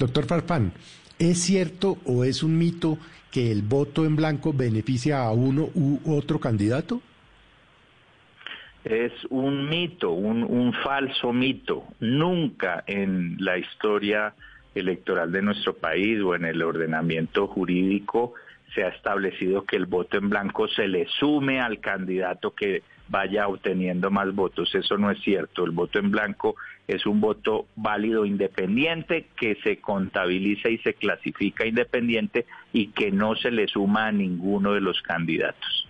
Doctor Farfán, ¿es cierto o es un mito que el voto en blanco beneficia a uno u otro candidato? Es un mito, un, un falso mito. Nunca en la historia electoral de nuestro país o en el ordenamiento jurídico se ha establecido que el voto en blanco se le sume al candidato que vaya obteniendo más votos. Eso no es cierto. El voto en blanco es un voto válido independiente que se contabiliza y se clasifica independiente y que no se le suma a ninguno de los candidatos.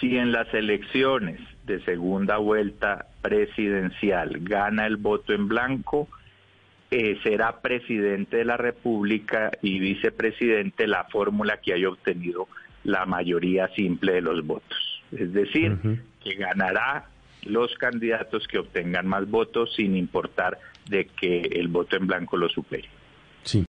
si en las elecciones de segunda vuelta presidencial gana el voto en blanco, eh, será presidente de la República y vicepresidente la fórmula que haya obtenido la mayoría simple de los votos. Es decir, que ganará los candidatos que obtengan más votos sin importar de que el voto en blanco lo supere.